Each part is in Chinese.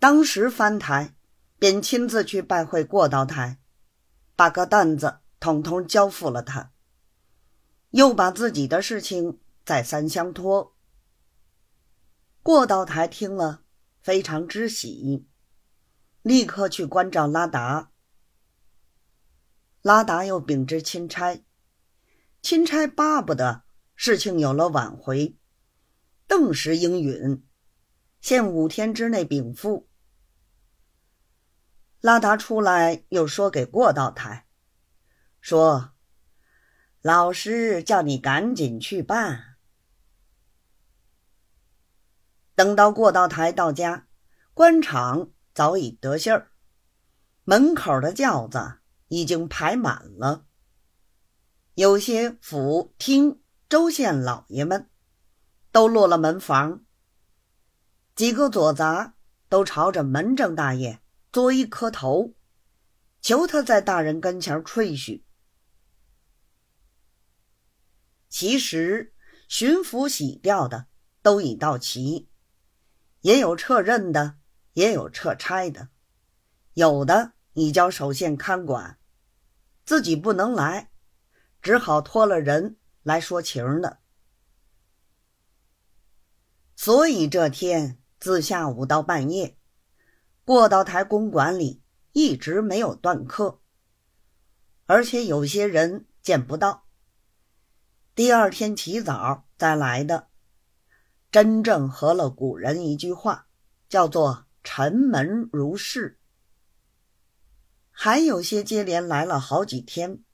当时翻台便亲自去拜会过道台，把个担子统统交付了他，又把自己的事情再三相托。过道台听了，非常之喜，立刻去关照拉达。拉达又禀知钦差，钦差巴不得事情有了挽回，顿时应允，限五天之内禀复。拉达出来又说给过道台，说：“老师叫你赶紧去办。”等到过道台到家，官场早已得信儿，门口的轿子已经排满了。有些府厅州县老爷们都落了门房，几个左杂都朝着门正大爷作揖磕头，求他在大人跟前吹嘘。其实巡抚洗掉的都已到齐。也有撤任的，也有撤差的，有的已交守县看管，自己不能来，只好托了人来说情的。所以这天自下午到半夜，过道台公馆里一直没有断客，而且有些人见不到，第二天起早再来的。真正合了古人一句话，叫做“沉门如市”。还有些接连来了好几天，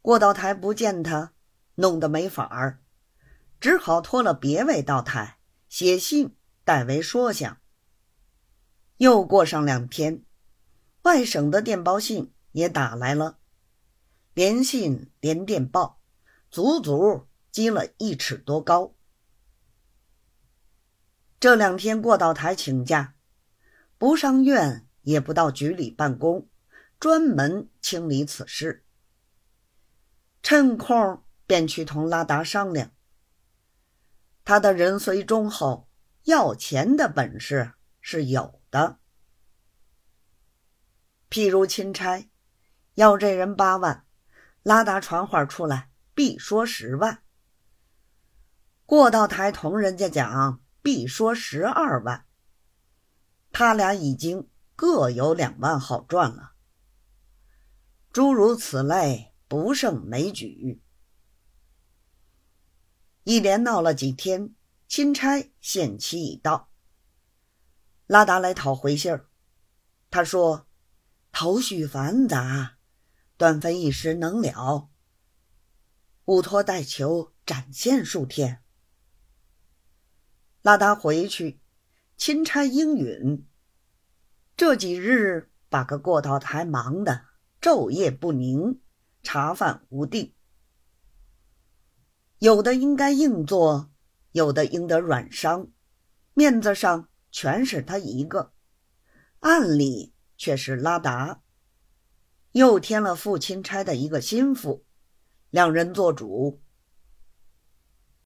过道台不见他，弄得没法儿，只好托了别位道台写信代为说详。又过上两天，外省的电报信也打来了，连信连电报，足足积了一尺多高。这两天过道台请假，不上院，也不到局里办公，专门清理此事。趁空便去同拉达商量。他的人虽忠厚，要钱的本事是有的。譬如钦差要这人八万，拉达传话出来，必说十万。过道台同人家讲。必说十二万，他俩已经各有两万好赚了。诸如此类，不胜枚举。一连闹了几天，钦差限期已到，拉达来讨回信儿。他说：“头绪繁杂，断分一时能了，乌托代求展现数天。”拉达回去，钦差应允。这几日把个过道台忙得昼夜不宁，茶饭无定。有的应该硬做，有的应得软伤，面子上全是他一个，暗里却是拉达。又添了副钦差的一个心腹，两人做主，